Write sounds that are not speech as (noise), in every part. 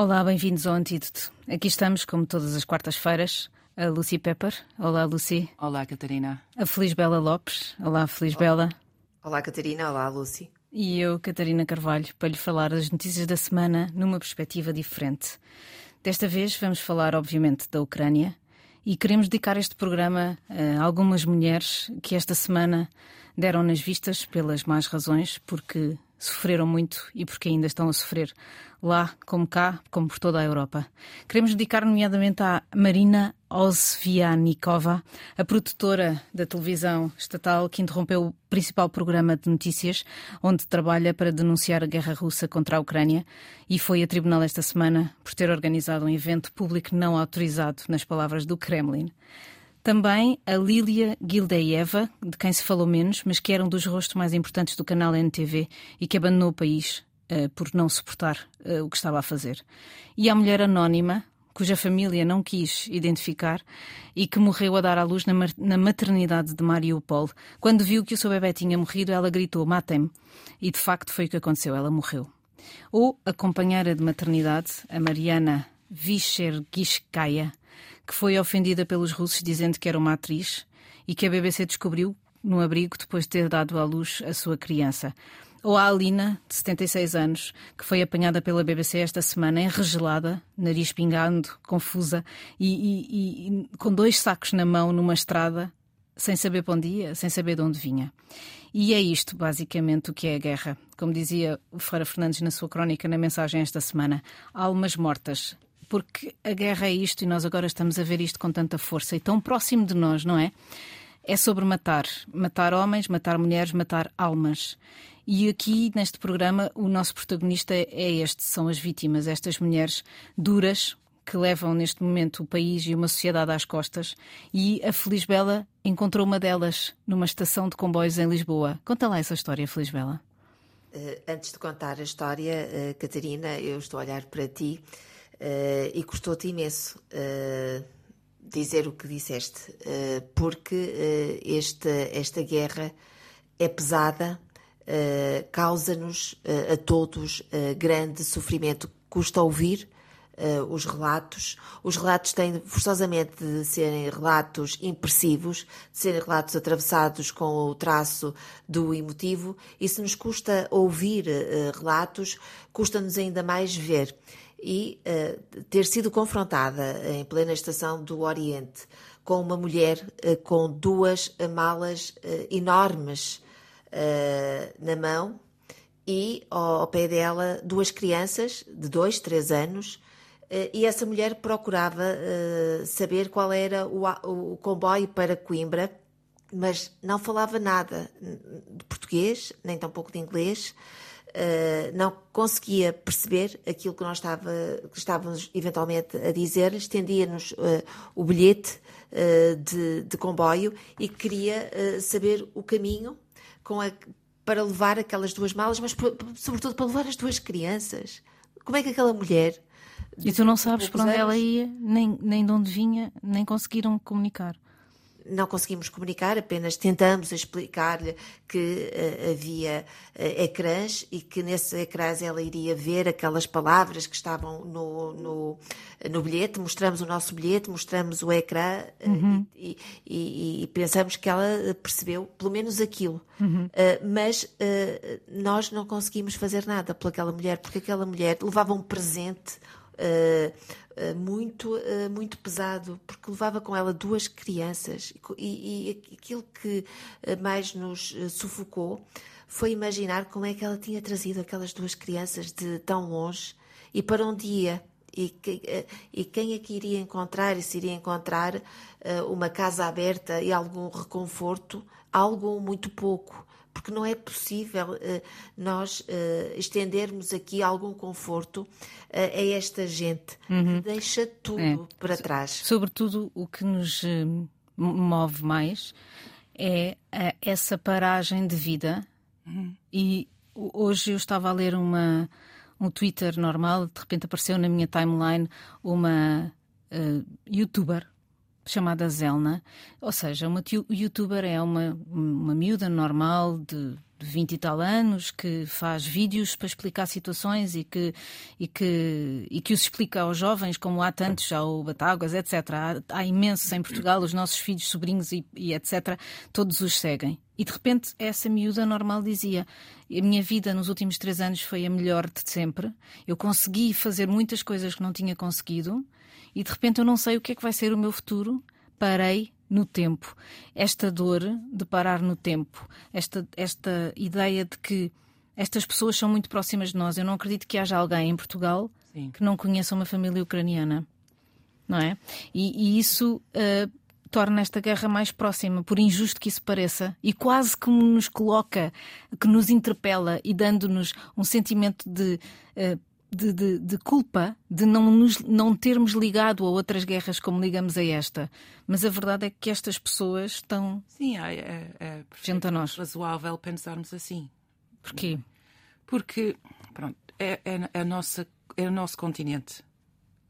Olá, bem-vindos ao Antídoto. Aqui estamos, como todas as quartas-feiras, a Lucy Pepper. Olá, Lucy. Olá, Catarina. A Feliz Bela Lopes. Olá, Feliz Bela. Olá, Catarina. Olá, Lucy. E eu, Catarina Carvalho, para lhe falar das notícias da semana numa perspectiva diferente. Desta vez vamos falar, obviamente, da Ucrânia e queremos dedicar este programa a algumas mulheres que esta semana deram nas vistas pelas más razões, porque sofreram muito e porque ainda estão a sofrer lá, como cá, como por toda a Europa. Queremos dedicar nomeadamente à Marina Osvianikova, a produtora da televisão estatal que interrompeu o principal programa de notícias, onde trabalha para denunciar a guerra russa contra a Ucrânia e foi a tribunal esta semana por ter organizado um evento público não autorizado, nas palavras do Kremlin. Também a Lilia Gildeieva, de quem se falou menos, mas que era um dos rostos mais importantes do canal NTV e que abandonou o país uh, por não suportar uh, o que estava a fazer. E a mulher anónima, cuja família não quis identificar e que morreu a dar à luz na, maternidade de Mariupol. Quando viu que o seu bebê tinha morrido, ela gritou: Matem-me. E de facto foi o que aconteceu, ela morreu. Ou a companheira de maternidade, a Mariana Vishergishkaya, que foi ofendida pelos russos dizendo que era uma atriz e que a BBC descobriu no abrigo depois de ter dado à luz a sua criança. Ou a Alina, de 76 anos, que foi apanhada pela BBC esta semana enregelada, nariz pingando, confusa e, e, e com dois sacos na mão numa estrada, sem saber para onde ia, sem saber de onde vinha. E é isto, basicamente, o que é a guerra. Como dizia o Ferreira Fernandes na sua crónica na mensagem esta semana: almas mortas, porque a guerra é isto e nós agora estamos a ver isto com tanta força e tão próximo de nós, não é? É sobre matar. Matar homens, matar mulheres, matar almas. E aqui, neste programa, o nosso protagonista é este: são as vítimas, estas mulheres duras que levam neste momento o país e uma sociedade às costas. E a Feliz Bela encontrou uma delas numa estação de comboios em Lisboa. Conta lá essa história, Feliz Bela. Uh, antes de contar a história, uh, Catarina, eu estou a olhar para ti Uh, e custou-te imenso uh, dizer o que disseste, uh, porque esta, esta guerra é pesada, causa-nos a todos grande sofrimento. Custa ouvir os relatos. Os relatos têm forçosamente de serem relatos impressivos, de serem relatos atravessados com o traço do emotivo, e se nos custa ouvir relatos, custa-nos ainda mais ver e uh, ter sido confrontada em plena estação do Oriente com uma mulher uh, com duas malas uh, enormes na mão e ao, ao, pé dela duas crianças de dois, três anos. e essa mulher procurava saber qual era o, o comboio para Coimbra, mas não falava nada de português, nem tampouco de inglês. Uh, não conseguia perceber aquilo que nós estava, que estávamos eventualmente a dizer, estendia-nos uh, o bilhete uh, de, de, comboio e queria saber o caminho a, para levar aquelas duas malas, mas sobretudo para levar as duas crianças. Como é que aquela mulher. E tu não sabes para onde anos, ela ia, nem, nem de onde vinha, nem conseguiram comunicar não conseguimos comunicar, apenas tentamos explicar-lhe que uh, havia uh, ecrãs e que nesses ecrãs ela iria ver aquelas palavras que estavam no, no, no bilhete. Mostramos o nosso bilhete, mostramos o ecrã uh, uhum. e, e, e, pensamos que ela percebeu pelo menos aquilo. Uhum. mas nós não conseguimos fazer nada pelaquela mulher, porque aquela mulher levava um presente uh, uh, muito, uh, muito pesado, porque levava com ela duas crianças e, e aquilo que mais nos sufocou foi imaginar como é que ela tinha trazido aquelas duas crianças de tão longe e para um dia e, que, e quem é que iria encontrar e se iria encontrar uma casa aberta e algum reconforto, algo muito pouco porque não é possível uh, nós uh, estendermos aqui algum conforto uh, a esta gente uhum. que deixa tudo é. para trás. Sobretudo, o que nos move mais é essa paragem de vida. Uhum. E hoje eu estava a ler uma, um Twitter normal, de repente apareceu na minha timeline uma youtuber chamada Zelna. Ou seja, uma youtuber é uma, uma miúda normal de de 20 e tal anos que faz vídeos para explicar situações e que, e que, e que os explica aos jovens, como há tantos, já o Batáguas, etc. Há, há imensos em Portugal, os nossos filhos, sobrinhos e, e etc., todos os seguem. E de repente essa miúda normal dizia: A minha vida nos últimos três anos foi a melhor de sempre. Eu consegui fazer muitas coisas que não tinha conseguido e de repente eu não sei o que é que vai ser o meu futuro. Parei no tempo. Esta dor de parar no tempo, esta, esta ideia de que estas pessoas são muito próximas de nós. Eu não acredito que haja alguém em Portugal Sim. que não conheça uma família ucraniana. Não é? E, e isso uh, torna esta guerra mais próxima, por injusto que isso pareça, e quase que nos coloca, que nos interpela e dando-nos um sentimento de uh, de, de, de, culpa de não, nos, não termos ligado a outras guerras como ligamos a esta. Mas a verdade é que estas pessoas estão. Sim, é, é, é junto a nós. razoável pensarmos assim. Porquê? Porque pronto, é, é, é, a nossa, é o nosso continente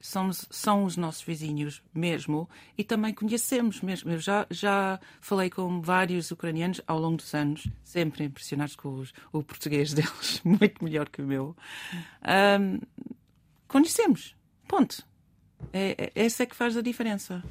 somos, são os nossos vizinhos mesmo e também conhecemos mesmo. Eu já, já falei com vários ucranianos ao longo dos anos, sempre impressionados com os, o português (laughs) deles, muito melhor que o meu. Um, conhecemos. Ponto. É, é, essa é que faz a diferença.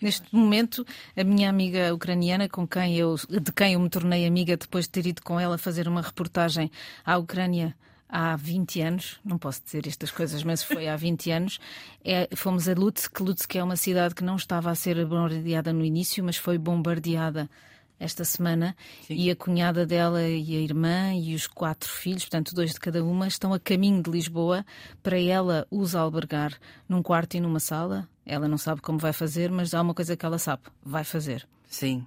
Neste momento, a minha amiga ucraniana, com quem eu, de quem eu me tornei amiga depois de ter ido com ela fazer uma reportagem à Ucrânia há 20 anos, não posso dizer estas coisas, mas foi há 20 anos, é, fomos a Lutsk, Lutsk é uma cidade que não estava a ser bombardeada no início, mas foi bombardeada esta semana Sim. e a cunhada dela e a irmã e os quatro filhos, portanto dois de cada uma, estão a caminho de Lisboa para ela os albergar num quarto e numa sala. Ela não sabe como vai fazer, mas há uma coisa que ela sabe, vai fazer. Sim,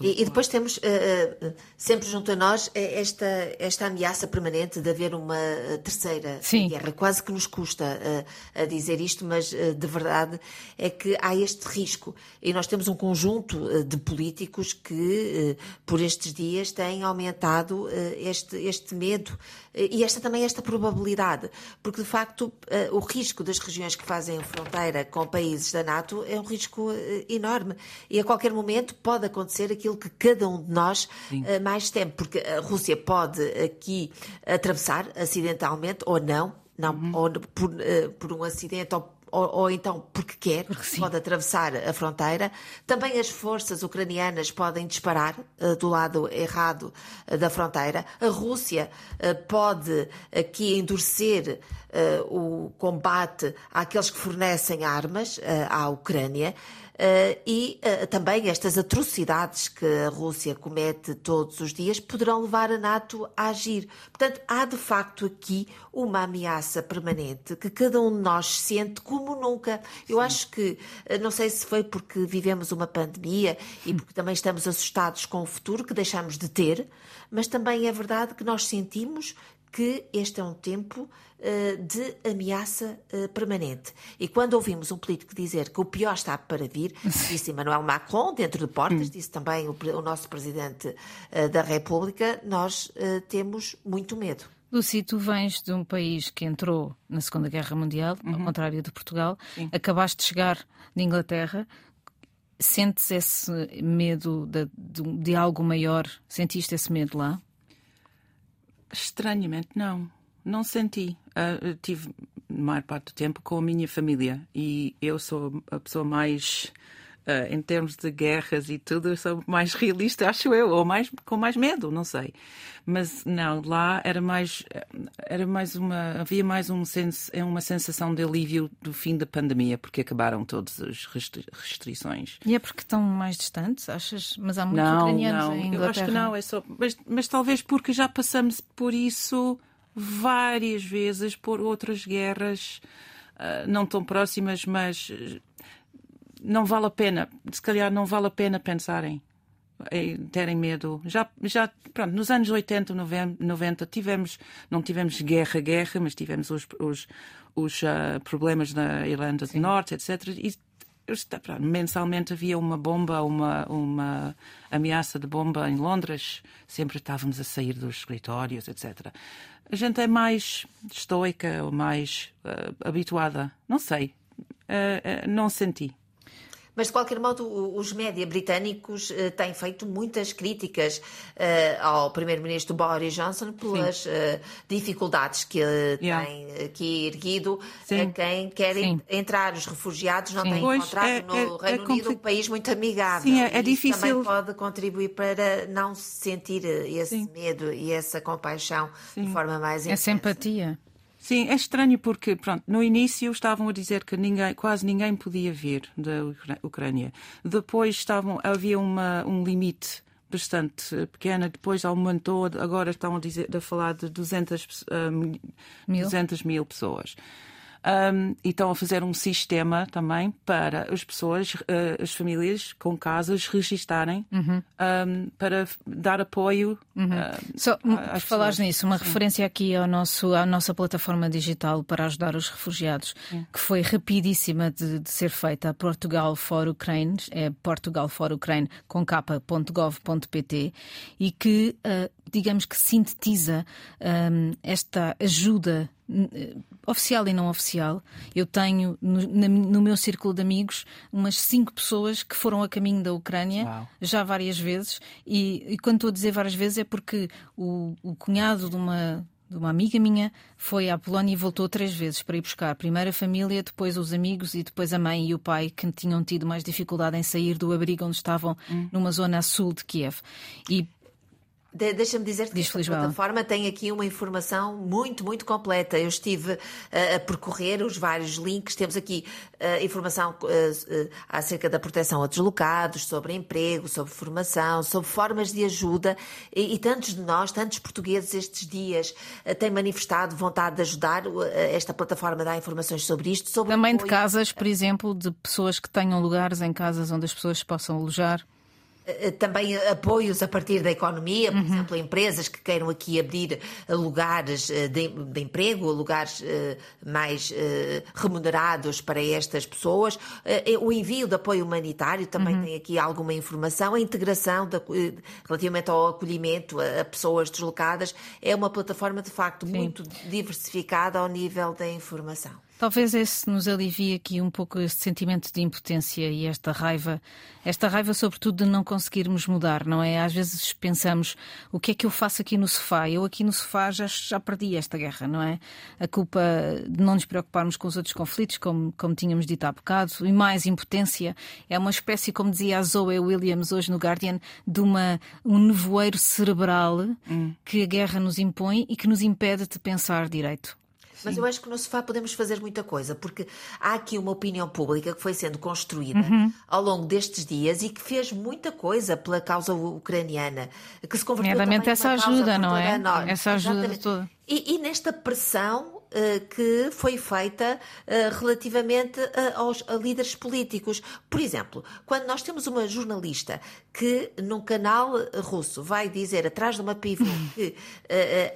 e, e, depois temos uh, uh, sempre junto a nós esta, esta ameaça permanente de haver uma terceira Sim. guerra. Quase que nos custa uh, a dizer isto, mas de verdade é que há este risco. E nós temos um conjunto de políticos que, por estes dias, têm aumentado este, este medo e esta também esta probabilidade. Porque, de facto, o risco das regiões que fazem fronteira com países da NATO é um risco enorme. E a qualquer momento pode acontecer acontecer aquilo que cada um de nós uh, mais teme, porque a Rússia pode aqui atravessar acidentalmente ou não, não uhum. ou por, uh, por um acidente ou ou, ou, então porque quer, porque pode atravessar a fronteira. Também as forças ucranianas podem disparar uh, do lado errado uh, da fronteira. A Rússia uh, pode aqui endurecer o combate àqueles que fornecem armas à Ucrânia. Uh, e uh, também estas atrocidades que a Rússia comete todos os dias poderão levar a NATO a agir. Portanto, há de facto aqui uma ameaça permanente que cada um de nós sente como nunca. Eu Sim. acho que, uh, não sei se foi porque vivemos uma pandemia e porque também estamos assustados com o futuro que deixamos de ter, mas também é verdade que nós sentimos que este é um tempo uh, de ameaça uh, permanente. E quando ouvimos um político dizer que o pior está para vir, (laughs) disse Emmanuel Macron, dentro de portas, hum. disse também o, o nosso Presidente uh, da República, nós temos muito medo. Lucy, tu vens de um país que entrou na Segunda Guerra Mundial, uhum. ao contrário de Portugal, Sim. acabaste de chegar de Inglaterra. Sentes esse medo de, de, de algo maior? Sentiste esse medo lá? Estranhamente, não. Não senti. Uh, tive a maior parte do tempo com a minha família e eu sou a pessoa mais Uh, em termos de guerras e tudo, sou mais realista, acho eu, ou mais com mais medo, não sei. Mas não, lá era mais era mais uma havia mais um senso, é uma sensação de alívio do fim da pandemia, porque acabaram todas as restrições. E é porque estão mais distantes, achas? Mas há muitos não, ucranianos não, em Inglaterra. Eu acho que não, é só, mas, mas talvez porque já passamos por isso várias vezes por outras guerras uh, não tão próximas, mas não vale a pena, se calhar não vale a pena pensarem em terem medo. Já, já pronto, nos anos 80, 90 tivemos, não tivemos guerra, guerra, mas tivemos os, os, os uh, problemas na Irlanda do Norte, etc. E pronto, mensalmente havia uma bomba, uma, uma ameaça de bomba em Londres, sempre estávamos a sair dos escritórios, etc. A gente é mais estoica ou mais uh, habituada, não sei, uh, não senti. Mas, de qualquer modo, os média britânicos uh, têm feito muitas críticas uh, ao primeiro-ministro Boris Johnson pelas uh, dificuldades que yeah. tem aqui erguido Sim. a quem quer entrar. Os refugiados não Sim. têm pois encontrado é, no é, Reino é Unido um país muito amigável. Sim, é, é difícil. também pode contribuir para não sentir esse Sim. medo e essa compaixão de forma mais intensa. Essa empatia. Sim, é estranho porque, pronto, no início estavam a dizer que ninguém, quase ninguém podia vir da Ucrânia. Depois estavam, havia uma, um limite bastante pequena, depois aumentou, agora estão a, dizer, a falar de 200, um, mil? 200 mil pessoas. Um, e estão a fazer um sistema também para as pessoas, uh, as famílias com casas registarem uhum. um, para dar apoio. Uhum. Uh, Só, por falares nisso, uma Sim. referência aqui ao nosso, à nossa plataforma digital para ajudar os refugiados, Sim. que foi rapidíssima de, de, ser feita, Portugal for Ukraine, é Portugal for Ukraine com capa.gov.pt e que, uh, digamos que sintetiza um, esta ajuda oficial e não oficial. Eu tenho no, na, no, meu círculo de amigos umas cinco pessoas que foram a caminho da Ucrânia Uau. já várias vezes. E, e, quando estou a dizer várias vezes é porque o, o cunhado de uma de uma amiga minha foi à Polónia e voltou três vezes para ir buscar primeiro a família, depois os amigos e depois a mãe e o pai que tinham tido mais dificuldade em sair do abrigo onde estavam hum. numa zona a sul de Kiev. E de, Deixa-me dizer que a plataforma tem aqui uma informação muito, muito completa. Eu estive uh, a percorrer os vários links. Temos aqui uh, informação uh, acerca da proteção a deslocados, sobre emprego, sobre formação, sobre formas de ajuda. E, e tantos de nós, tantos portugueses estes dias têm manifestado vontade de ajudar. esta plataforma dá informações sobre isto. Sobre Também de casas, por exemplo, de pessoas que tenham lugares em casas onde as pessoas possam alojar. Eh, também apoios a partir da economia, por uhum. exemplo, empresas que queiram aqui abrir lugares eh, de, de emprego, lugares mais remunerados para estas pessoas. O envio de apoio humanitário também uhum. tem aqui alguma informação. A integração de, relativamente ao acolhimento a, a, pessoas deslocadas é uma plataforma de facto Sim. muito diversificada ao nível da informação. Talvez esse nos alivie aqui um pouco este sentimento de impotência e esta raiva, esta raiva sobretudo de não conseguirmos mudar, não é? Às vezes pensamos, o que é que eu faço aqui no sofá? Eu aqui no sofá já, já perdi esta guerra, não é? A culpa de não nos preocuparmos com os outros conflitos, como, como tínhamos dito há bocado, e mais impotência, é uma espécie, como dizia a Zoe Williams hoje no Guardian, de uma, um nevoeiro cerebral hum. que a guerra nos impõe e que nos impede de pensar direito. Mas eu acho que no sofá podemos fazer muita coisa, porque há aqui uma opinião pública que foi sendo construída uhum. ao longo destes dias e que fez muita coisa pela causa ucraniana, que se converteu também essa ajuda, não é? Essa ajuda toda. E, e, nesta pressão que foi feita uh, relativamente a, aos líderes políticos. Por exemplo, quando nós temos uma jornalista que num canal russo vai dizer atrás de uma pivô (laughs) que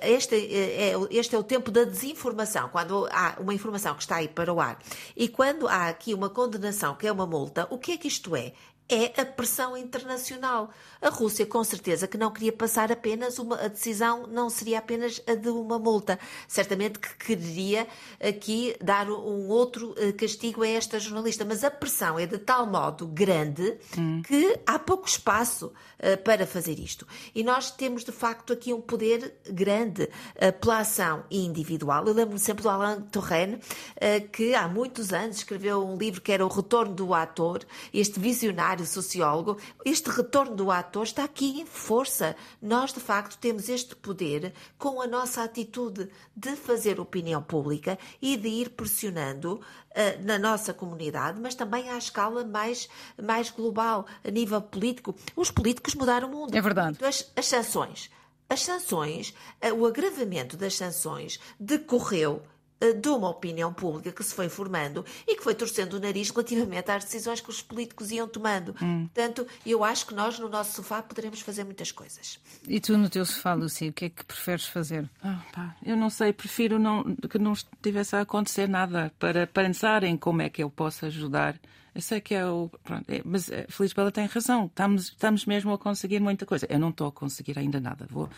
este, é, este é o tempo da desinformação, quando há uma informação que está aí para o ar, e quando há aqui uma condenação que é uma multa, o que é que isto é? É a pressão internacional. A Rússia, com certeza, que não queria passar apenas uma. A decisão não seria apenas a de uma multa. Certamente que queria aqui dar um outro eh, castigo a esta jornalista. Mas a pressão é de tal modo grande hum. que há pouco espaço uh, para fazer isto. E nós temos, de facto, aqui um poder grande uh, pela ação individual. Eu lembro-me sempre do Alain Touraine, uh, que há muitos anos escreveu um livro que era O Retorno do Ator, este visionário sociólogo, este retorno do ator está aqui em força. Nós, de facto, temos este poder com a nossa atitude de fazer opinião pública e de ir pressionando uh, na nossa comunidade, mas também à escala mais, mais global, a nível político. Os políticos mudaram o mundo. É verdade. As, as sanções. As sanções, uh, o agravamento das sanções decorreu de uma opinião pública que se foi formando e que foi torcendo o nariz relativamente às decisões que os políticos iam tomando. Hum. Portanto, eu acho que nós no nosso sofá poderemos fazer muitas coisas. E tu no teu sofá, Lucy, o que é que preferes fazer? Ah, pá, eu não sei, prefiro não, que não estivesse a acontecer nada para pensar em como é que eu posso ajudar. Eu sei que é o. Pronto, é, mas é, Feliz Bela tem razão. Estamos, estamos mesmo a conseguir muita coisa. Eu não estou a conseguir ainda nada. Vou,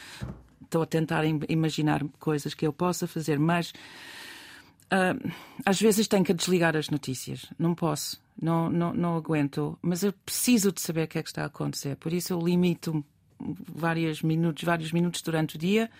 estou a tentar imaginar coisas que eu possa fazer, mas Uh, às vezes tenho que desligar as notícias. Não posso. não, não, não aguento, mas eu preciso de saber o que é que está a acontecer. Por isso eu limito vários minutos, vários minutos durante o dia,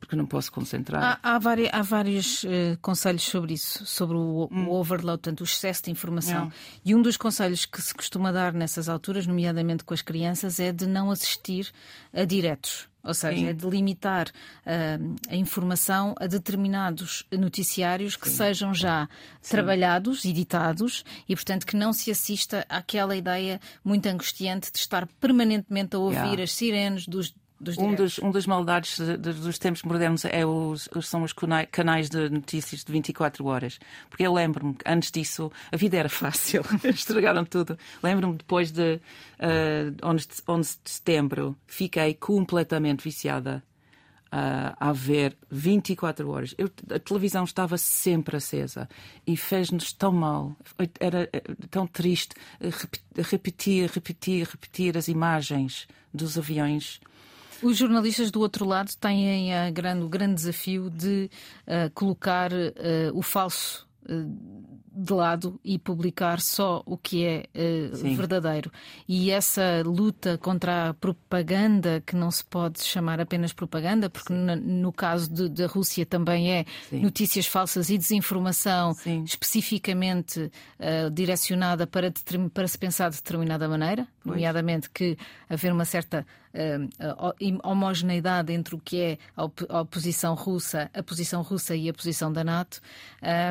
porque não posso concentrar. Há, há, vários, há vários uh, conselhos sobre isso, sobre o, hum. o, overload, portanto, o excesso de informação. Não. E um dos conselhos que se costuma dar nessas alturas, nomeadamente com as crianças, é de não assistir a diretos. Ou seja, Sim. é de limitar uh, a informação a determinados noticiários que Sim. sejam já Sim. trabalhados, editados e, portanto, que não se assista àquela ideia muito angustiante de estar permanentemente a ouvir yeah. as sirenes dos dos um, dos, um das maldades dos tempos modernos é os, são os canais de notícias de 24 horas. Porque eu lembro-me que antes disso a vida era fácil, (laughs) estragaram tudo. Lembro-me depois de uh, 11, 11 de setembro, fiquei completamente viciada uh, a ver 24 horas. Eu, a televisão estava sempre acesa e fez-nos tão mal, era eh, tão triste repetir, repetir, repetir as imagens dos aviões os jornalistas do outro lado têm a grande, o grande desafio de uh, colocar uh, o falso uh, de lado e publicar só o que é verdadeiro. E essa luta contra a propaganda, que não se pode chamar apenas propaganda, porque no, no, caso da Rússia também é Sim. notícias falsas e desinformação Sim. especificamente direcionada para, para se pensar de determinada maneira. Nomeadamente que haver uma certa uh, homogeneidade entre o que é a, op a oposição russa, a posição russa e a posição da NATO.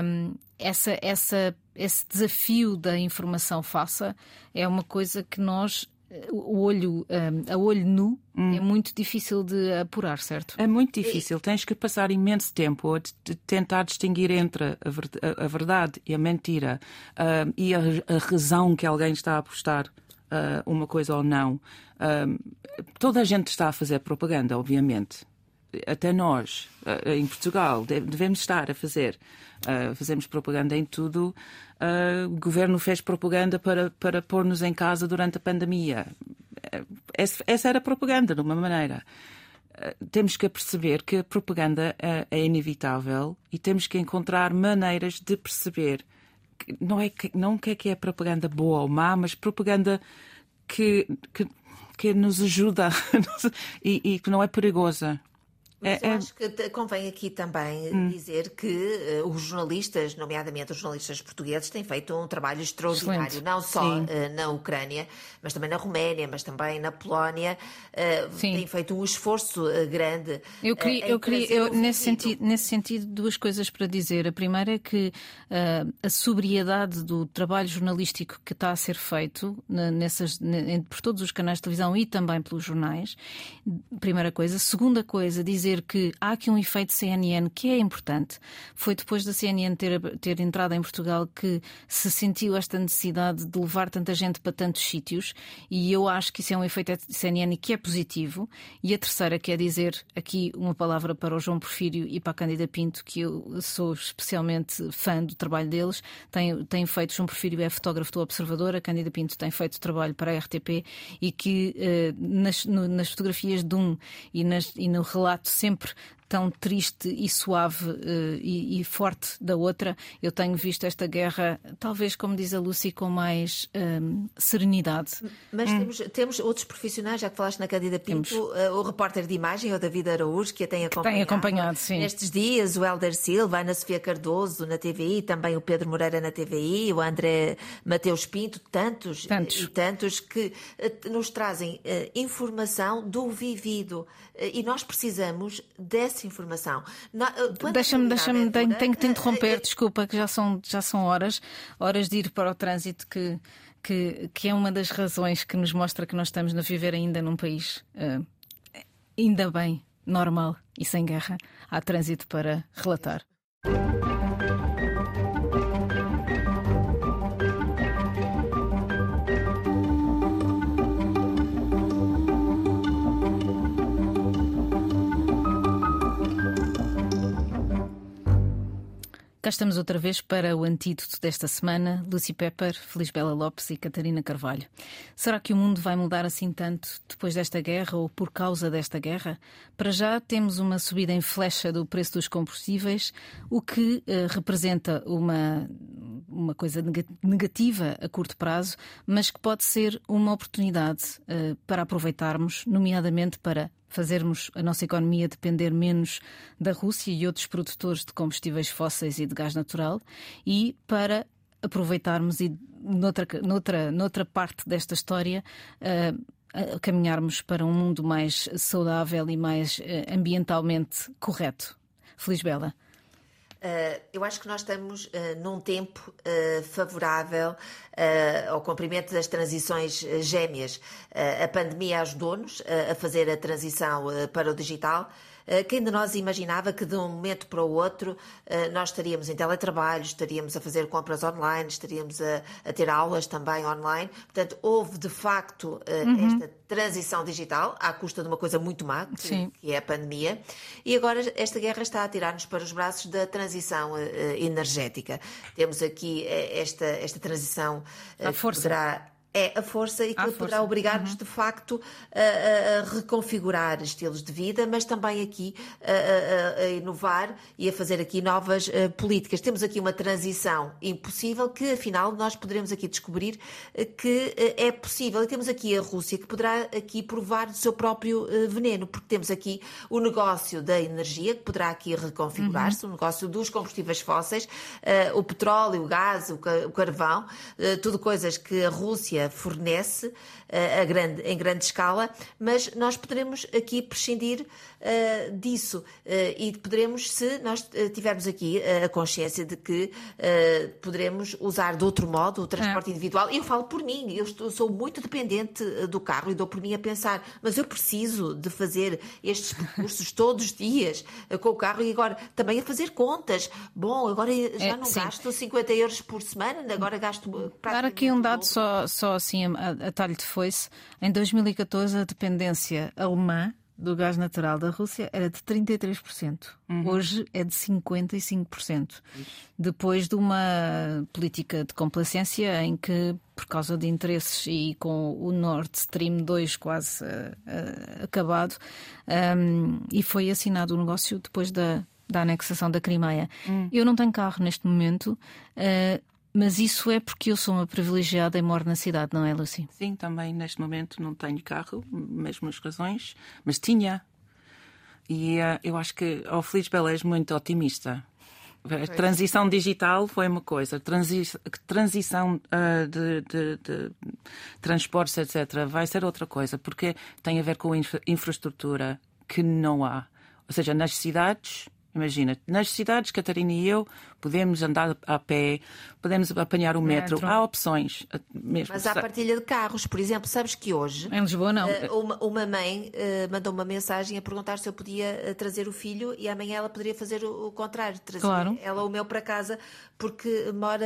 Um, essa, essa, esse desafio da informação falsa é uma coisa que nós o olho um, a olho nu hum. é muito difícil de apurar, certo? É muito difícil. Tens que passar imenso tempo a tentar distinguir entre a, verdade e a mentira uh, e a, a, razão que alguém está a apostar uh, uma coisa ou não. Uh, toda a gente está a fazer propaganda, obviamente até nós, eh, em Portugal, devemos estar a fazer. Uh, fazemos propaganda em tudo. Uh, o governo fez propaganda para, para pôr-nos em casa durante a pandemia. Essa era a propaganda, de uma maneira. Uh, temos que perceber que a propaganda é, é inevitável e temos que encontrar maneiras de perceber. Não é que, não que é que é propaganda boa ou má, mas propaganda que, que, que nos ajuda (laughs) e, e que não é perigosa. Mas é, eu é... acho que convém aqui também hum. dizer que uh, os jornalistas, nomeadamente os jornalistas portugueses, têm feito um trabalho extraordinário, Excelente. não só uh, na Ucrânia, mas também na Roménia, mas também na Polónia. Uh, têm feito um esforço grande. Eu queria, eu queria eu, nesse, sentido, nesse sentido, duas coisas para dizer. A primeira é que a sobriedade do trabalho jornalístico que está a ser feito nessas, por todos os canais de televisão e também pelos jornais, primeira coisa. Segunda coisa, dizer dizer que há aqui um efeito CNN que é importante. Foi depois da CNN ter, ter entrado em Portugal que se sentiu esta necessidade de levar tanta gente para tantos sítios e eu acho que isso é um efeito CNN que é positivo. E a terceira quer dizer aqui uma palavra para o João Porfírio e para a Cândida Pinto, que eu sou especialmente fã do trabalho deles. Tem, tem feito, João Porfírio é fotógrafo do Observador, a Cândida Pinto tem feito trabalho para a RTP e que eh, nas, no, nas fotografias de um e, nas, e no relato sempre tão triste e suave uh, e, e, forte da outra, eu tenho visto esta guerra, talvez, como diz a Lucy, com mais um, ehm, serenidade. Mas hum. temos, temos outros profissionais, já que falaste na Candida Pinto, uh, o repórter de imagem, o David Araújo, que a tem acompanhado, tem acompanhado sim. nestes dias, o Helder Silva, a Ana Sofia Cardoso na TVI, também o Pedro Moreira na TVI, o André Mateus Pinto, tantos, tantos. e tantos que uh, nos trazem informação do vivido. e nós precisamos dessa essa informação. Eh, deixa-me, deixa-me, tenho, tenho que te interromper, desculpa, que já são, já são horas, horas de ir para o trânsito que, que, que é uma das razões que nos mostra que nós estamos a viver ainda num país uh, ainda bem normal e sem guerra. Há trânsito para relatar. Cá estamos outra vez para o antídoto desta semana. Lucy Pepper, Feliz Bela Lopes e Catarina Carvalho. Será que o mundo vai mudar assim tanto depois desta guerra ou por causa desta guerra? Para já temos uma subida em flecha do preço dos combustíveis, o que uh, representa uma, uma coisa negativa a curto prazo, mas que pode ser uma oportunidade uh, para aproveitarmos, nomeadamente para fazermos a nossa economia depender menos da Rússia e outros produtores de combustíveis fósseis e de gás natural e para aproveitarmos e noutra, noutra, noutra parte desta história uh, caminharmos para um mundo mais saudável e mais uh, ambientalmente correto. Feliz Bela. Uh, eu acho que nós estamos uh, num tempo uh, favorável ao cumprimento das transições gêmeas. a pandemia ajudou-nos a fazer a transição para o digital. Eh, quem de nós imaginava que de um momento para o outro eh, nós estaríamos em teletrabalho, estaríamos a fazer compras online, estaríamos a, a ter aulas também online. Portanto, houve de facto eh, uhum. esta transição digital à custa de uma coisa muito má, que, que, é a pandemia. E agora esta guerra está a tirar-nos para os braços da transição energética. Temos aqui esta, esta transição a força. poderá é a força e que poderá obrigar-nos, uhum. de facto, a, a, reconfigurar estilos de vida, mas também aqui a, a inovar e a fazer aqui novas uh, políticas. Temos aqui uma transição impossível que, afinal, nós poderemos aqui descobrir uh, que uh, é possível. E temos aqui a Rússia que poderá aqui provar do seu próprio veneno, porque temos aqui o negócio da energia que poderá aqui reconfigurar-se, uhum. o negócio dos combustíveis fósseis, o petróleo, o gás, o, o carvão, tudo coisas que a Rússia fornece a grande, em grande escala, mas nós poderemos aqui prescindir uh, disso uh, e poderemos, se nós tivermos aqui a consciência de que poderemos usar de outro modo o transporte é. individual. Eu falo por mim, eu estou, sou muito dependente do carro e dou por mim a pensar, mas eu preciso de fazer estes percursos (laughs) todos os dias com o carro e agora também a fazer contas. Bom, agora já é, não sim. gasto 50 euros por semana, agora gasto. Dar aqui um dado só, só assim a, a talho de foice. Em 2014, a dependência alemã do gás natural da Rússia era de 33%. Uhum. Hoje é de 55%. Ixi. Depois de uma política de complacência em que, por causa de interesses e com o Nord Stream 2 quase uh, uh, acabado, um, e foi assinado o negócio depois da, da anexação da Crimeia. Hum. Eu não tenho carro neste momento. Uh, mas isso é porque eu sou uma privilegiada e moro na cidade, não é, Lucy? Sim, também neste momento não tenho carro, mesmas razões, mas tinha. E uh, eu acho que o Feliz Bela é muito otimista. A transição digital foi uma coisa, transi transição uh, de, de, de, transportes, etc., vai ser outra coisa, porque tem a ver com infra infraestrutura que não há. Ou seja, nas cidades Imagina, nas cidades, Catarina e eu, podemos andar a pé, podemos apanhar o metro, metro. há opções. Mesmo. Mas há partilha de carros, por exemplo, sabes que hoje. Em Lisboa, não. Uh, uma, uma, mãe uh, mandou uma mensagem a perguntar se eu podia uh, trazer o filho e amanhã ela poderia fazer o, o contrário, trazer claro. ela o meu para casa, porque mora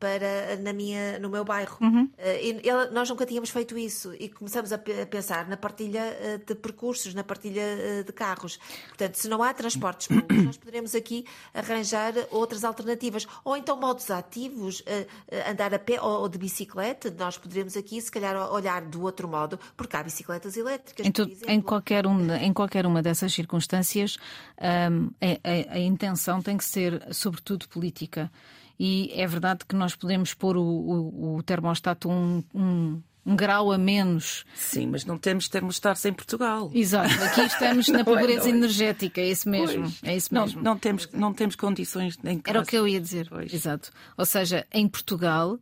para, na minha, no meu bairro. Uhum. e ela, nós nunca tínhamos feito isso e começamos a, a pensar na partilha de percursos, na partilha de carros. Portanto, se não há transporte transportes públicos, nós poderemos aqui arranjar outras alternativas. Ou então modos ativos, eh, eh, andar a pé ou de bicicleta, nós poderemos aqui, se calhar, olhar do outro modo, porque há bicicletas elétricas. Em, qualquer, um, em qualquer uma dessas circunstâncias, um, a, a, a intenção tem que ser, sobretudo, política. E é verdade que nós podemos pôr o, o, o termostato um, um um grau a menos. Sim, mas não temos termostatos em Portugal. Exato, aqui estamos (laughs) na é, pobreza é, energética, é isso mesmo. Pois. É isso mesmo. Não, não, temos, não temos condições em Era o que eu ia dizer. Pois. Exato. Ou seja, em Portugal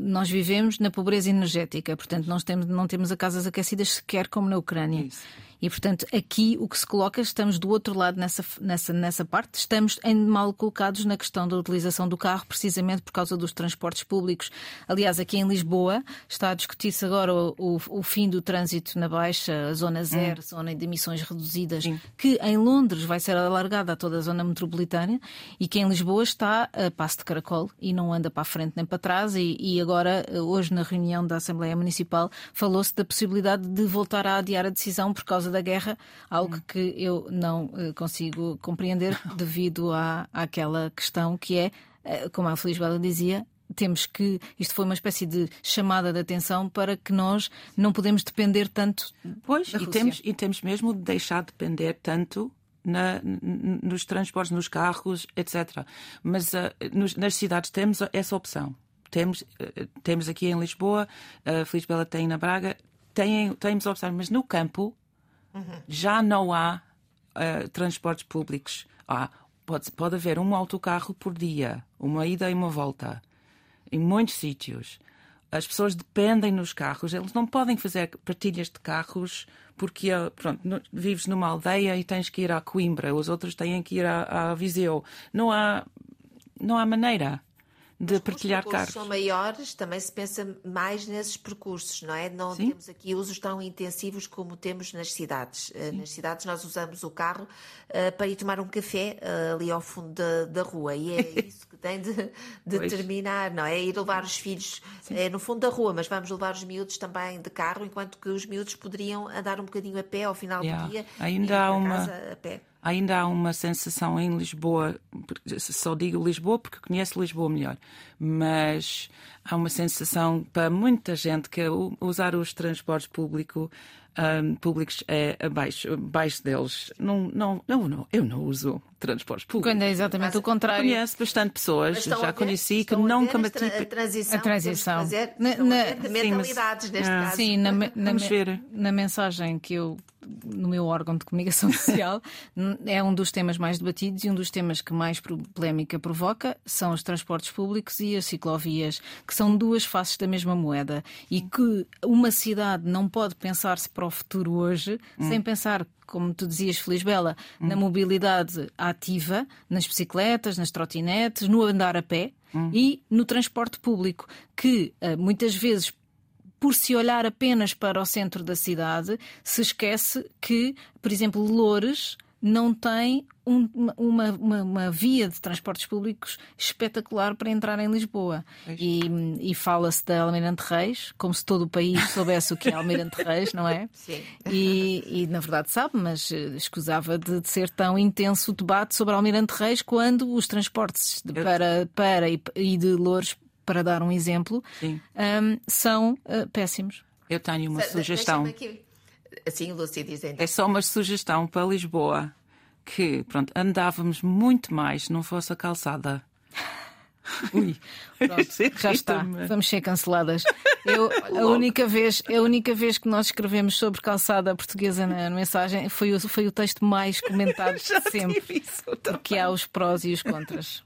nós vivemos na pobreza energética, portanto, nós temos, não temos a casas aquecidas sequer como na Ucrânia. Isso. E, portanto, aqui o que se coloca, estamos do outro lado nessa, nessa, nessa parte, estamos mal colocados na questão da utilização do carro, precisamente por causa dos transportes públicos. Aliás, aqui em Lisboa está a discutir-se agora o, o, o, fim do trânsito na Baixa, a zona zero, hum. zona de emissões reduzidas, Sim. que em Londres vai ser alargada a toda a zona metropolitana e que em Lisboa está a passo de caracol e não anda para a frente nem para trás. E, e agora, hoje, na reunião da Assembleia Municipal, falou-se da possibilidade de voltar a adiar a decisão por causa da guerra, algo que eu não eh, consigo compreender (laughs) devido à, àquela questão que é, eh, como a Feliz Bela dizia, temos que. Isto foi uma espécie de chamada de atenção para que nós não podemos depender tanto. Pois, e temos, e temos mesmo de deixar de depender tanto na, nos transportes, nos carros, etc. Mas uh, nos, nas cidades temos essa opção. Temos, uh, temos aqui em Lisboa, uh, Feliz Bela tem na Braga, tem, temos opção, mas no campo uhum. já não há uh, transportes públicos. Há, pode, pode haver um autocarro por dia, uma ida e uma volta, em muitos sítios as pessoas dependem nos carros, eles não podem fazer partilhas de carros porque pronto, vives numa aldeia e tens que ir a Coimbra, os outros têm que ir a, a Viseu. Não há, não há maneira de Mas partilhar carros. Os são maiores, também se pensa mais nesses percursos, não é? Não Sim. temos aqui usos tão intensivos como temos nas cidades. Eh, Sim. Nas cidades nós usamos o carro uh, para ir tomar um café uh, ali ao fundo da, da, rua e é (laughs) isso que tem de, de terminar, não é? Ir levar os filhos é no fundo da rua, mas vamos levar os miúdos também de carro, enquanto que os miúdos poderiam andar um bocadinho a pé ao final yeah. do dia. Ainda há uma a pé ainda há uma sensação em Lisboa, só digo Lisboa porque conheço Lisboa melhor, mas há uma sensação para muita gente que usar os transportes público, um, públicos é abaixo, abaixo deles. Não, não, não, não, eu não uso transportes públicos. Quando é exatamente o contrário. Conheço bastante pessoas, já conheci que nunca me tive. A transição. A transição. Fazer, na, na, de mentalidades sim, mas, neste ah, caso. Sim, na, na, na, na mensagem que eu no meu órgão de comunicação (laughs) social, é um dos temas mais debatidos e um dos temas que mais polémica provoca são os transportes públicos e as ciclovias, que são duas faces da mesma moeda e que uma cidade não pode pensar-se para o futuro hoje hum. sem pensar como tu dizias, Feliz Bela, hum. na mobilidade ativa, nas bicicletas, nas trotinetes, no andar a pé hum. e no transporte público, que eh, muitas vezes por se olhar apenas para o centro da cidade, se esquece que, por exemplo, Loures não tem um, uma, uma, uma, via de transportes públicos espetacular para entrar em Lisboa. E, e fala-se da Almirante Reis, como se todo o país (laughs) soubesse o que é Almirante Reis, não é? Sim. E, e na verdade sabe, mas eh, escusava de, de, ser tão intenso o debate sobre Almirante Reis quando os transportes de, para, para e, e de Louros para dar um exemplo, um, são uh, péssimos. Eu tenho uma sugestão. Assim, Lucy dizendo. É só uma sugestão para Lisboa que, pronto, andávamos muito mais se não fosse a calçada. (laughs) Ui, pronto, já está. Vamos ser canceladas. (laughs) Eu, a, única vez, a única vez que nós escrevemos sobre calçada portuguesa na mensagem foi o, foi o texto mais comentado (laughs) de sempre. Porque há os prós e os contras.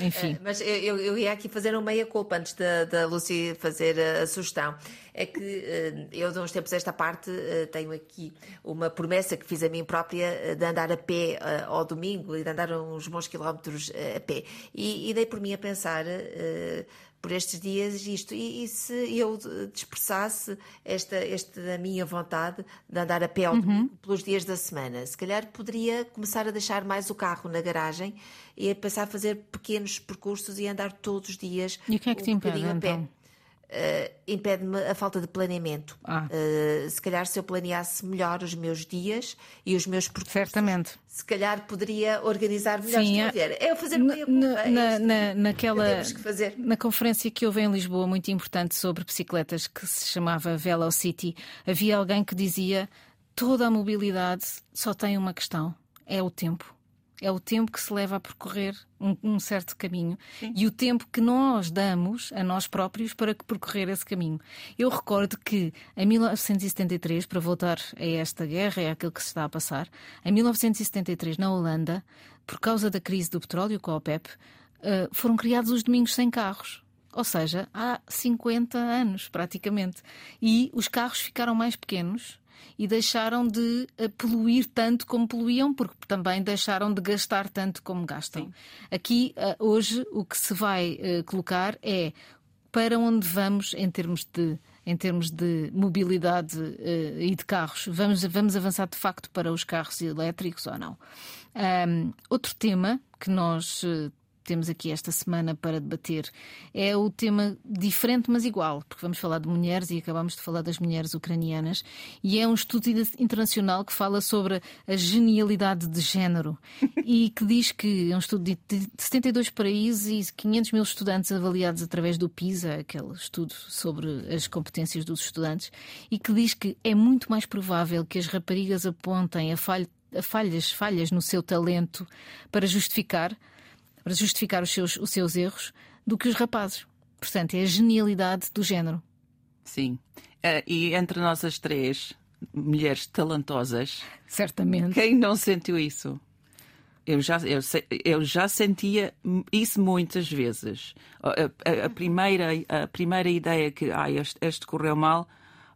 Enfim. Uh, mas eu, eu, ia aqui fazer uma meia-culpa antes da, da Lucy fazer a, a, sugestão. É que uh, eu, de uns tempos esta parte, uh, tenho aqui uma promessa que fiz a mim própria de andar a pé ao domingo e de andar uns bons quilómetros a pé. E, e dei por mim a pensar por estes dias isto. E, e, se eu dispersasse esta, esta minha vontade de andar a pé ao uhum. pelos dias da semana, se calhar poderia começar a deixar mais o carro na garagem e passar a fazer pequenos percursos e andar todos os dias. E o que é que um te impede, então? Uh, impede-me a falta de planeamento. Ah. Uh, se calhar, se eu planeasse melhor os meus dias e os meus percursos, Certamente. se calhar poderia organizar melhor. Sim, é, é fazer na, na, é na, naquela na conferência que houve em Lisboa muito importante sobre bicicletas que se chamava Velocity, havia alguém que dizia toda a mobilidade só tem uma questão: é o tempo. É o tempo que se leva a percorrer um, um certo caminho Sim. e o tempo que nós damos a nós próprios para percorrer esse caminho. Eu recordo que em 1973, para voltar a esta guerra, é aquilo que se está a passar, em 1973, na Holanda, por causa da crise do petróleo com a OPEP, uh, foram criados os domingos sem carros. Ou seja, há 50 anos praticamente. E os carros ficaram mais pequenos e deixaram de eh, poluir tanto como poluíam, porque também deixaram de gastar tanto como gastam. Sim. Aqui, eh, hoje, o que se vai eh, colocar é para onde vamos em termos de em termos de mobilidade uh, e de carros. Vamos, vamos avançar de facto para os carros elétricos ou não? Um, outro tema que nós uh, temos aqui esta semana para debater. É o tema diferente, mas igual, porque vamos falar de mulheres e acabamos de falar das mulheres ucranianas, e é um estudo internacional que fala sobre a genialidade de género e que diz que é um estudo de 72 países e 500 mil estudantes avaliados através do PISA, aquele estudo sobre as competências dos estudantes, e que diz que é muito mais provável que as raparigas apontem a falha falhas, falhas no seu talento para justificar, para justificar os seus, os seus erros do que os rapazes. Portanto, é a genialidade do género. Sim. Uh, e entre nós as três, mulheres talentosas. Certamente. Quem não sentiu isso? Eu já, eu, eu já sentia isso muitas vezes. A, a, a, primeira, a primeira ideia que ah, este, este correu mal,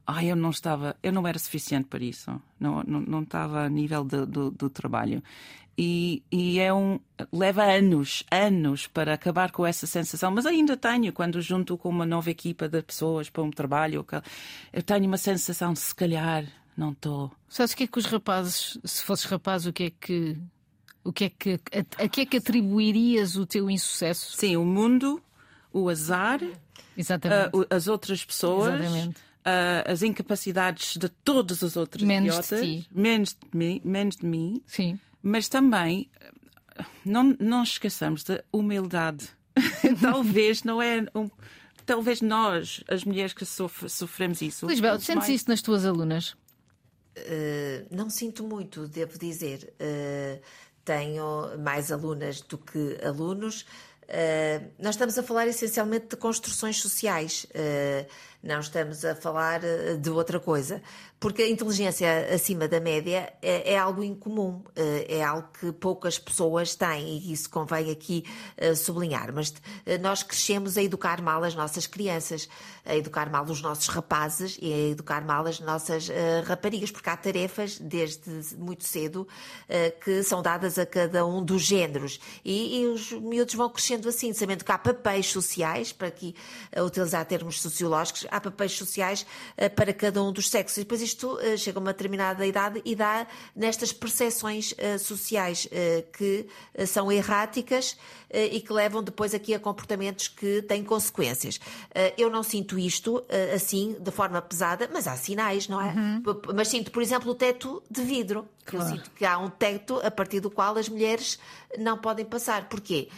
ah, eu não estava, eu não era suficiente para isso. Não, não, não estava a nível de, do, do trabalho. E, e, é um leva anos, anos para acabar com essa sensação, mas ainda tenho quando junto com uma nova equipa de pessoas para um trabalho, eu tenho uma sensação de se calhar não estou. Sabes o que é que os rapazes, se fosses rapaz, o que é que o que é que a, a que é que atribuirias o teu insucesso? Sim, o mundo, o azar, Exatamente. Uh, as outras pessoas. Exatamente. Uh, as incapacidades de todas as outras menos idiotas, de ti. menos de mim, menos de mim. Sim. Mas também não, não esqueçamos da humildade. (laughs) talvez não é um, talvez nós, as mulheres que sof sofremos isso. Lisbel, sentes mais... isso nas tuas alunas? Uh, não sinto muito, devo dizer. Uh, tenho mais alunas do que alunos. Uh, nós estamos a falar essencialmente de construções sociais, não estamos a falar de outra coisa porque a inteligência acima da média é, é, algo incomum, eh, é algo que poucas pessoas têm e isso convém aqui uh, sublinhar. Mas nós crescemos a educar mal as nossas crianças, a educar mal os nossos rapazes e a educar mal as nossas raparigas, porque há tarefas desde muito cedo que são dadas a cada um dos géneros e, e, os miúdos vão crescendo assim, sabendo que há papéis sociais, para aqui utilizar termos sociológicos, há papéis sociais para cada um dos sexos. E depois isto uh, chega a uma determinada idade e dá nestas percepções uh, sociais que são erráticas e que levam depois aqui a comportamentos que têm consequências. eu não sinto isto assim, de forma pesada, mas há sinais, não é? Uhum. Mas sinto, por exemplo, o teto de vidro. Claro. Eu sinto que há um teto a partir do qual as mulheres não podem passar. Porquê?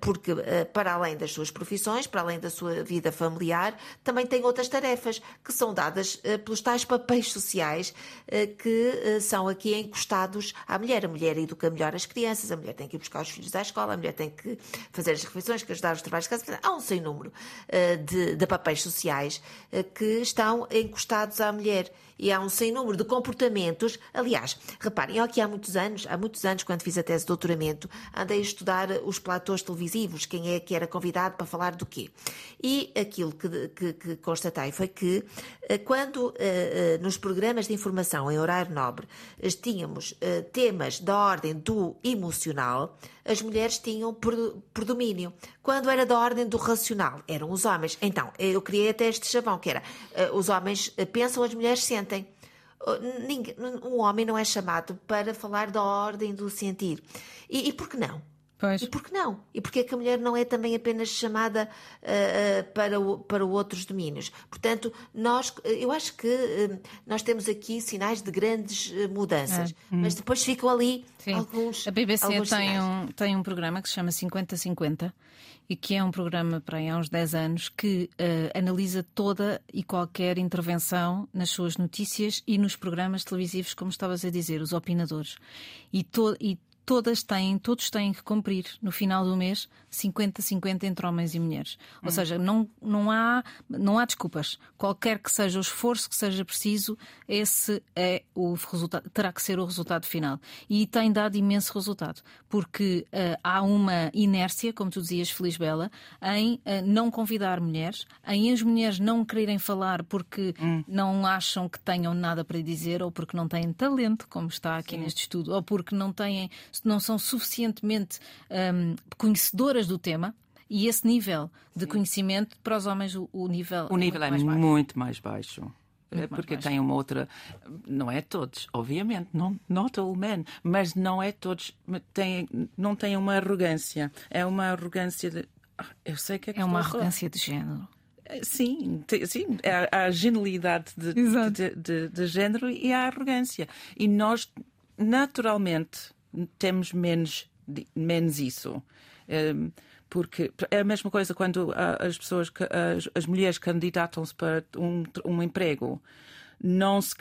Porque, para além das suas profissões, para além da sua vida familiar, também têm outras tarefas que são dadas pelos tais papéis sociais eh, que eh, são aqui encostados à mulher. A mulher educa melhor as crianças, a mulher tem que ir buscar os filhos à escola, a mulher tem que fazer as refeições, que ajudar os trabalhos de casa. Há um sem número eh, de, de papéis sociais que estão encostados à mulher e há um sem número de comportamentos. Aliás, reparem, aqui há muitos anos, há muitos anos, quando fiz a tese de doutoramento, andei a estudar os platós televisivos, quem é que era convidado para falar do quê. E aquilo que, que, que constatei foi que eh, quando uh, nos programas de informação em horário nobre tínhamos temas da ordem do emocional, as mulheres tinham predomínio. Quando era da ordem do racional, eram os homens. Então, eu criei até este chavão, que era uh, os homens pensam, as mulheres sentem. Ninguém, um homem não é chamado para falar da ordem do sentir. E, e por que não? Pois. E por que não? E é que a mulher não é também apenas chamada uh, uh, para, o, para outros domínios? Portanto, nós, eu acho que uh, nós temos aqui sinais de grandes mudanças, é. mas depois ficam ali Sim. alguns. A BBC alguns tem, um, tem um programa que se chama 50-50 e que é um programa para aí há uns 10 anos que analisa toda e qualquer intervenção nas suas notícias e nos programas televisivos, como estavas a dizer, os opinadores. E, to, e todas têm, todos têm que cumprir no final do mês 50-50 entre homens e mulheres. Ou hum. seja, não, não, há, não há desculpas. Qualquer que seja o esforço que seja preciso, esse é o resultado, terá que ser o resultado final. E tem dado imenso resultado, porque uh, há uma inércia, como tu dizias, Feliz Bela, em uh, não convidar mulheres, em as mulheres não quererem falar porque hum. não acham que tenham nada para dizer ou porque não têm talento, como está aqui Sim. neste estudo, ou porque não têm não são suficientemente um, conhecedoras do tema. E esse nível de Sim. conhecimento, para os homens, o, o nível. O é nível muito é mais muito mais baixo. Muito é porque tem uma outra. Não é todos, obviamente, não not all men, mas não é todos. Tem, não tem uma arrogância. É uma arrogância de. Ah, eu sei que é que É uma arrogância de género. Sim, sim, há a genialidade de, de, de, de, género e a arrogância. E nós, naturalmente, temos menos, menos isso. Ehm, porque é a mesma coisa quando as pessoas, as, as mulheres candidatam-se para um, um emprego. não se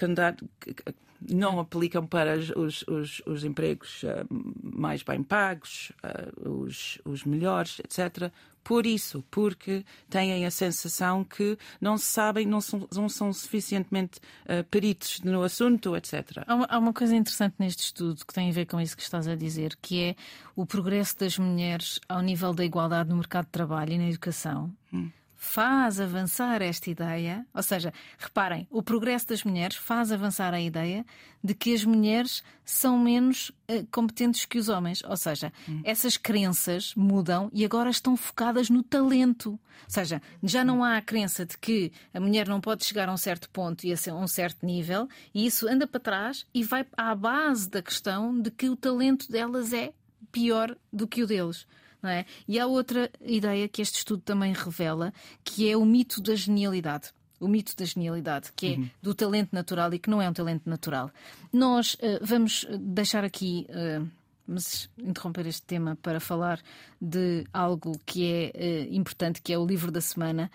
não aplicam para os, os, os empregos uh, mais bem pagos, uh, os, os melhores, etc. Por isso, porque têm a sensação que não sabem, não são, não são suficientemente uh, peritos no assunto, etc. Há uma, há uma, coisa interessante neste estudo que tem a ver com isso que estás a dizer, que é o progresso das mulheres ao nível da igualdade no mercado de trabalho e na educação. Hum faz avançar esta ideia, ou seja, reparem, o progresso das mulheres faz avançar a ideia de que as mulheres são menos uh, competentes que os homens. Ou seja, hum. essas crenças mudam e agora estão focadas no talento. Ou seja, já não há a crença de que a mulher não pode chegar a um certo ponto e a um certo nível, e isso anda para trás e vai à base da questão de que o talento delas é pior do que o deles. É? E há outra ideia que este estudo também revela, que é o mito da genialidade. O mito da genialidade, que é uhum. do talento natural e que não é um talento natural. Nós uh, vamos deixar aqui. Uh, mas interromper este tema para falar de algo que é uh, importante, que é o livro da semana.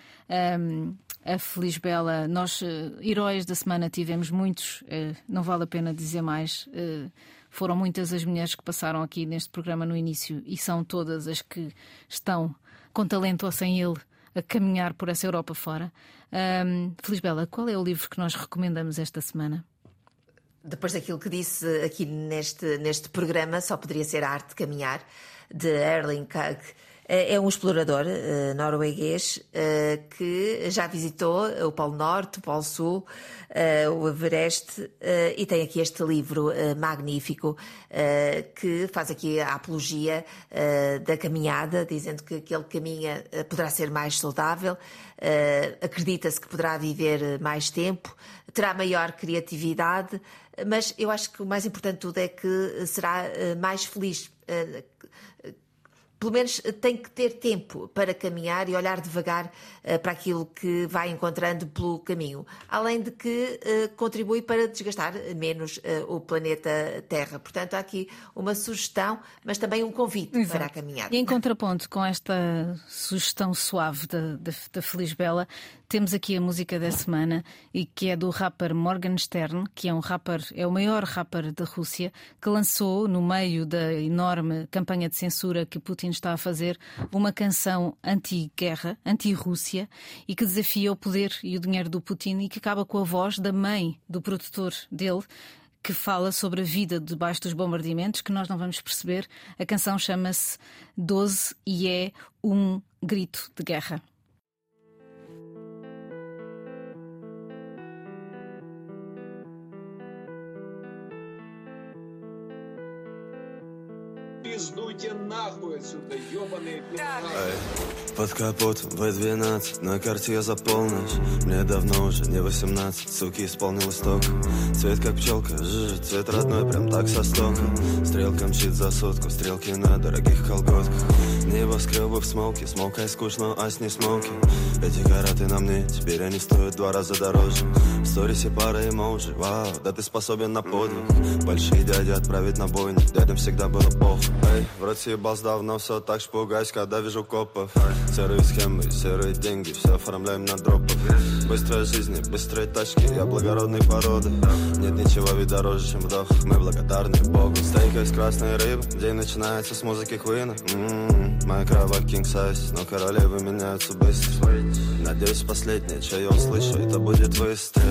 Um, a Feliz Bela, nós, heróis da semana, tivemos muitos, não vale a pena dizer mais. Foram muitas as mulheres que passaram aqui neste programa no início e são todas as que estão com talento ou sem ele a caminhar por essa Europa fora. Um, Feliz Bela, qual é o livro que nós recomendamos esta semana? Depois daquilo que disse aqui neste, neste programa, só poderia ser a arte de caminhar, de Erling Kagg. É, é um explorador uh, norueguês uh, que já visitou o Polo Norte, o Polo Sul, uh, o Everest e tem aqui este livro magnífico que faz aqui a apologia da caminhada, dizendo que aquele caminha poderá ser mais saudável, acredita-se que poderá viver mais tempo, terá maior criatividade, mas eu acho que o mais importante de tudo é que será mais feliz pelo menos eh, tem que ter tempo para caminhar e olhar devagar uh, para aquilo que vai encontrando pelo caminho. Além de que uh, contribui para desgastar menos o planeta Terra. Portanto, há aqui uma sugestão, mas também um convite Exato. para a caminhada. E em contraponto com esta sugestão suave da, da, da Feliz Bela, temos aqui a música da semana e que é do rapper Morgenstern, que é um rapper, é o maior rapper da Rússia, que lançou no meio da enorme campanha de censura que Putin está a fazer uma canção anti-guerra, anti-Rússia e que desafia o poder e o dinheiro do Putin e que acaba com a voz da mãe do produtor dele, que fala sobre a vida debaixo dos bombardeamentos, que nós não vamos perceber. A canção chama-se 12 e é um grito de guerra. Пиздуйте нахуй отсюда, ебаные Под капотом В12, на карте я за полночь Мне давно уже не 18, суки исполнилось только Цвет как пчелка, жжж, цвет родной, прям так со стока. Стрелка мчит за сотку, стрелки на дорогих колготках Небоскребы в смоке, смолкай скучно, а с не смоки Эти караты на мне, теперь они стоят два раза дороже. В сторисе пара эмоджи, вау, да ты способен на подвиг. Большие дяди отправить на бойню, дядям всегда было плохо Эй, в рот съебался давно, все так шпугаюсь, когда вижу копов. Серые схемы, серые деньги, все оформляем на дропах Быстрая жизнь, быстрые тачки, я благородной породы. Нет ничего ведь дороже, чем вдох, мы благодарны Богу. Стейк из красной рыбы, день начинается с музыки Квина. М-м-м, Моя кровать king size, но королевы меняются быстро Надеюсь, последнее, что я услышу, это будет выстрел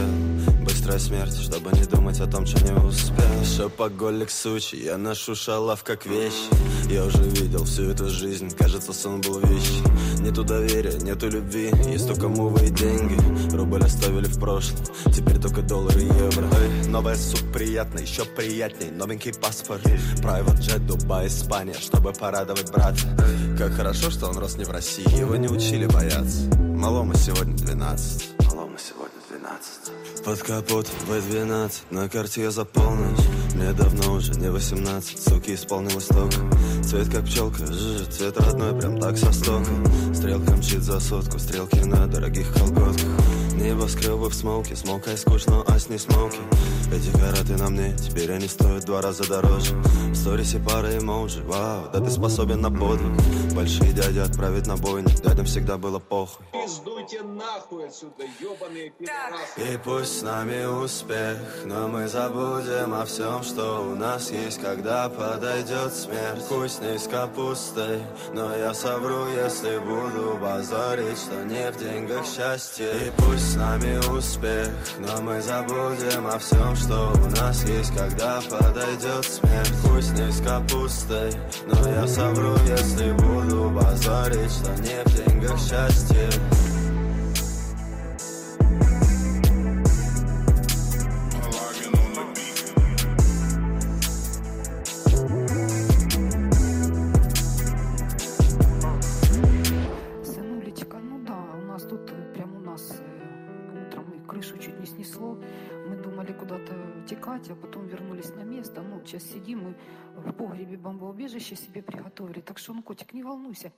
Быстрая смерть, чтобы не думать о том, что не успел Шопоголик сучий, я ношу шалав как вещь. Я уже видел всю эту жизнь, кажется, сон был вещи Нету доверия, нету любви, есть только мувы и деньги. Рубль оставили в прошлом, теперь только доллары и евро. Эй, Новая суп приятная, еще приятней, новенький паспорт. Private jet, Дубай, Испания, чтобы порадовать брата. Как хорошо, что он рос не в России, его не учили бояться Малому сегодня 12 Малому сегодня 12 Под капот В12, на карте я за полночь. Мне давно уже не 18, суки исполнилось только Цвет как пчелка, жжж, цвет родной, прям так со стока Стрелка мчит за сотку, стрелки на дорогих колготках. Небоскребы в смоке, смолкай скучно, а с не смоки Эти караты на мне, теперь они стоят два раза дороже. В сторисе пара эмоджи, вау, да ты способен на подвиг. Большие дяди отправить на бойню, дядям всегда было похуй. Пиздуйте нахуй отсюда, ебаные пидорасы. И пусть с нами успех, но мы забудем о всем, что у нас есть, когда подойдет смерть. С ней с капустой, но я совру, если буду базарить, что не в деньгах счастье. И пусть с нами успех, но мы забудем о всем, что у нас есть, когда подойдет смерть. С ней с капустой, но я совру, если буду базарить, что не в деньгах счастье. убежище себе приготовили. Так что, ну, котик, не волнуйся.